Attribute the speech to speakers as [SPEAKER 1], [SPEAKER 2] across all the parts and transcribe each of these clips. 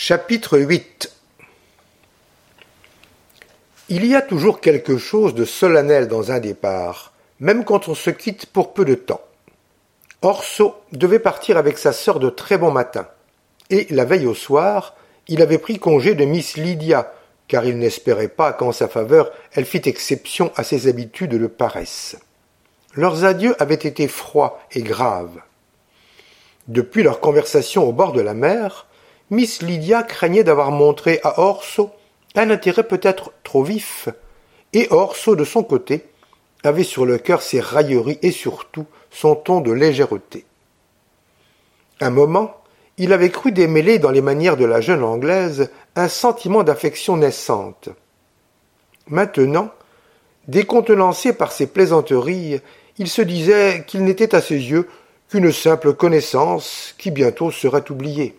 [SPEAKER 1] Chapitre 8 Il y a toujours quelque chose de solennel dans un départ, même quand on se quitte pour peu de temps. Orso devait partir avec sa sœur de très bon matin, et la veille au soir, il avait pris congé de Miss Lydia, car il n'espérait pas qu'en sa faveur elle fît exception à ses habitudes de paresse. Leurs adieux avaient été froids et graves. Depuis leur conversation au bord de la mer, Miss Lydia craignait d'avoir montré à Orso un intérêt peut-être trop vif, et Orso, de son côté, avait sur le cœur ses railleries et surtout son ton de légèreté. Un moment, il avait cru démêler dans les manières de la jeune Anglaise un sentiment d'affection naissante. Maintenant, décontenancé par ses plaisanteries, il se disait qu'il n'était à ses yeux qu'une simple connaissance qui bientôt serait oubliée.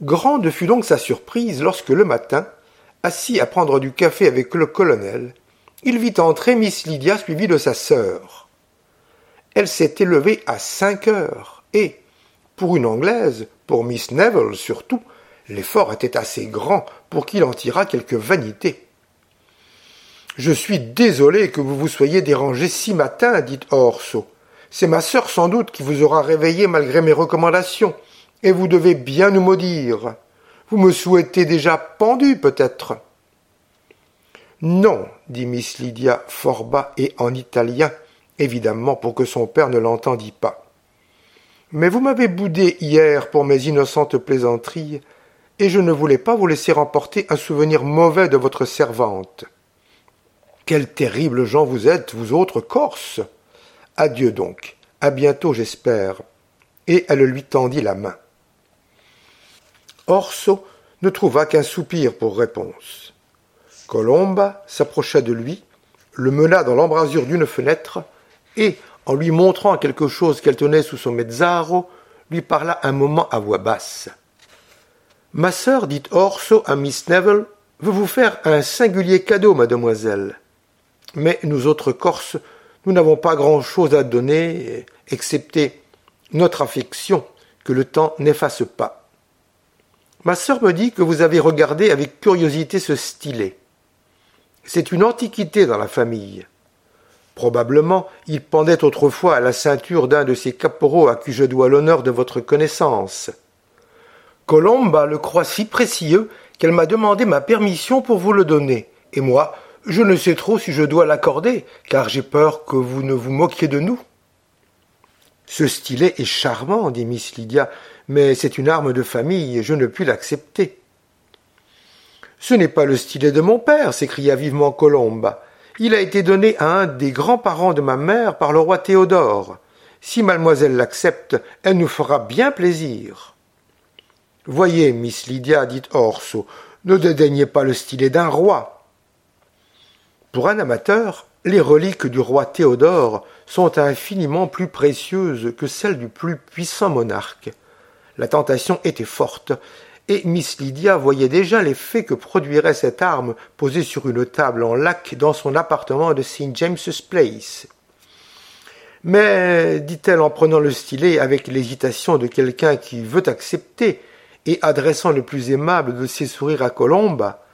[SPEAKER 1] Grande fut donc sa surprise lorsque le matin, assis à prendre du café avec le colonel, il vit entrer Miss Lydia suivie de sa sœur. Elle s'était levée à cinq heures, et, pour une Anglaise, pour Miss Neville surtout, l'effort était assez grand pour qu'il en tirât quelque vanité. Je suis désolé que vous vous soyez dérangé si matin, dit Orso. C'est ma sœur sans doute qui vous aura réveillé malgré mes recommandations et vous devez bien nous maudire. Vous me souhaitez déjà pendu, peut-être. Non, dit Miss Lydia fort bas et en italien, évidemment pour que son père ne l'entendît pas. Mais vous m'avez boudé hier pour mes innocentes plaisanteries, et je ne voulais pas vous laisser emporter un souvenir mauvais de votre servante. Quels terribles gens vous êtes, vous autres Corses. Adieu donc. À bientôt, j'espère. Et elle lui tendit la main. Orso ne trouva qu'un soupir pour réponse. Colomba s'approcha de lui, le mena dans l'embrasure d'une fenêtre, et, en lui montrant quelque chose qu'elle tenait sous son mezzaro, lui parla un moment à voix basse. Ma sœur, dit Orso à Miss Neville, veut vous faire un singulier cadeau, mademoiselle. Mais nous autres Corses, nous n'avons pas grand-chose à donner, excepté notre affection que le temps n'efface pas. Ma sœur me dit que vous avez regardé avec curiosité ce stylet. C'est une antiquité dans la famille. Probablement, il pendait autrefois à la ceinture d'un de ces caporaux à qui je dois l'honneur de votre connaissance. Colomba le croit si précieux qu'elle m'a demandé ma permission pour vous le donner, et moi, je ne sais trop si je dois l'accorder, car j'ai peur que vous ne vous moquiez de nous. Ce stylet est charmant, dit Miss Lydia, mais c'est une arme de famille et je ne puis l'accepter. Ce n'est pas le stylet de mon père, s'écria vivement Colomba. Il a été donné à un des grands-parents de ma mère par le roi Théodore. Si mademoiselle l'accepte, elle nous fera bien plaisir. Voyez, Miss Lydia, dit Orso, ne dédaignez pas le stylet d'un roi. Pour un amateur, les reliques du roi Théodore sont infiniment plus précieuses que celles du plus puissant monarque. La tentation était forte, et Miss Lydia voyait déjà l'effet que produirait cette arme posée sur une table en lac dans son appartement de St. James's Place. Mais, dit-elle en prenant le stylet avec l'hésitation de quelqu'un qui veut accepter, et adressant le plus aimable de ses sourires à Colomba,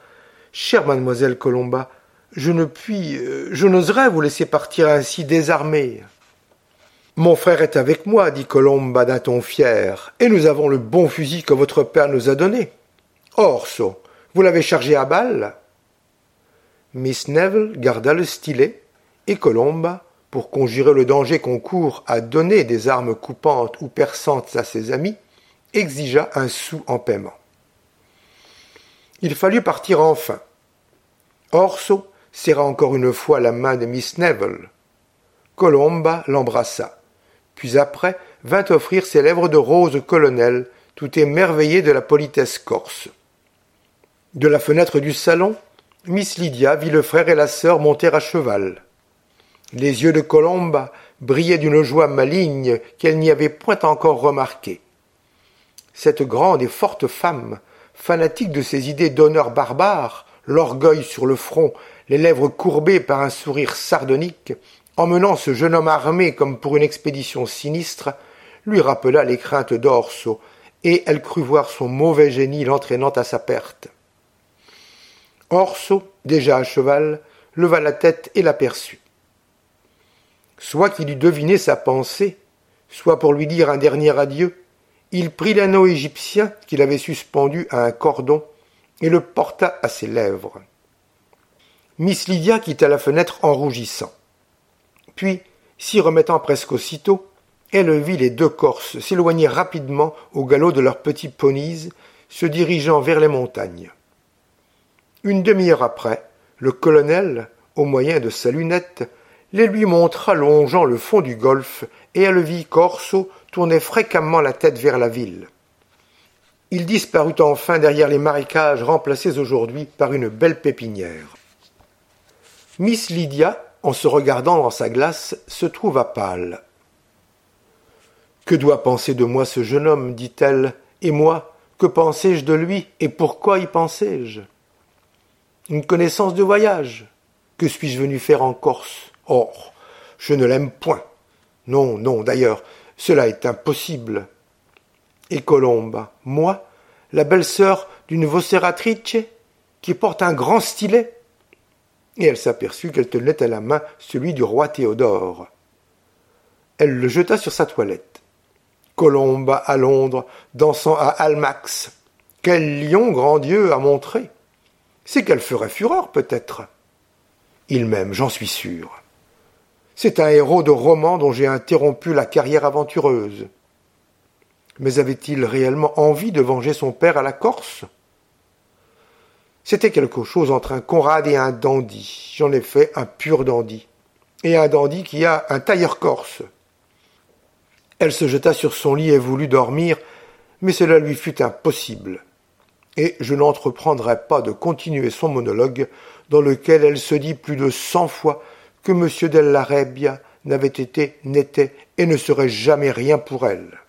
[SPEAKER 1] Chère mademoiselle Colomba, je ne puis, euh, je n'oserais vous laisser partir ainsi désarmé. Mon frère est avec moi, dit Colomba d'un ton fier, et nous avons le bon fusil que votre père nous a donné. Orso, vous l'avez chargé à balles Miss Neville garda le stylet, et Colomba, pour conjurer le danger qu'on court à donner des armes coupantes ou perçantes à ses amis, exigea un sou en paiement. Il fallut partir enfin. Orso serra encore une fois la main de Miss Neville. Colomba l'embrassa, puis après vint offrir ses lèvres de rose au colonel, tout émerveillé de la politesse corse. De la fenêtre du salon, Miss Lydia vit le frère et la sœur monter à cheval. Les yeux de Colomba brillaient d'une joie maligne qu'elle n'y avait point encore remarquée. Cette grande et forte femme, fanatique de ses idées d'honneur barbare, l'orgueil sur le front, les lèvres courbées par un sourire sardonique, emmenant ce jeune homme armé comme pour une expédition sinistre, lui rappela les craintes d'Orso, et elle crut voir son mauvais génie l'entraînant à sa perte. Orso, déjà à cheval, leva la tête et l'aperçut. Soit qu'il eût deviné sa pensée, soit pour lui dire un dernier adieu, il prit l'anneau égyptien qu'il avait suspendu à un cordon et le porta à ses lèvres. Miss Lydia quitta la fenêtre en rougissant. Puis, s'y remettant presque aussitôt, elle vit les deux Corses s'éloigner rapidement au galop de leurs petits ponies, se dirigeant vers les montagnes. Une demi-heure après, le colonel, au moyen de sa lunette, les lui montra longeant le fond du golfe, et elle vit Corso tourner fréquemment la tête vers la ville. Il disparut enfin derrière les marécages remplacés aujourd'hui par une belle pépinière. Miss Lydia, en se regardant dans sa glace, se trouva pâle. Que doit penser de moi ce jeune homme? dit-elle, et moi, que pensais-je de lui, et pourquoi y pensais-je? Une connaissance de voyage. Que suis-je venu faire en Corse? Or, je ne l'aime point. Non, non, d'ailleurs, cela est impossible. Et Colomba, moi, la belle-sœur d'une voceratrice, qui porte un grand stylet Et elle s'aperçut qu'elle tenait à la main celui du roi Théodore. Elle le jeta sur sa toilette. Colomba à Londres, dansant à Almax. Quel lion, grand Dieu, a montré C'est qu'elle ferait fureur, peut-être. Il m'aime, j'en suis sûr. C'est un héros de roman dont j'ai interrompu la carrière aventureuse. Mais avait-il réellement envie de venger son père à la Corse? C'était quelque chose entre un Conrad et un dandy. J'en ai fait un pur dandy. Et un dandy qui a un tailleur corse. Elle se jeta sur son lit et voulut dormir, mais cela lui fut impossible. Et je n'entreprendrai pas de continuer son monologue, dans lequel elle se dit plus de cent fois que M. Della Rebbia n'avait été, n'était et ne serait jamais rien pour elle.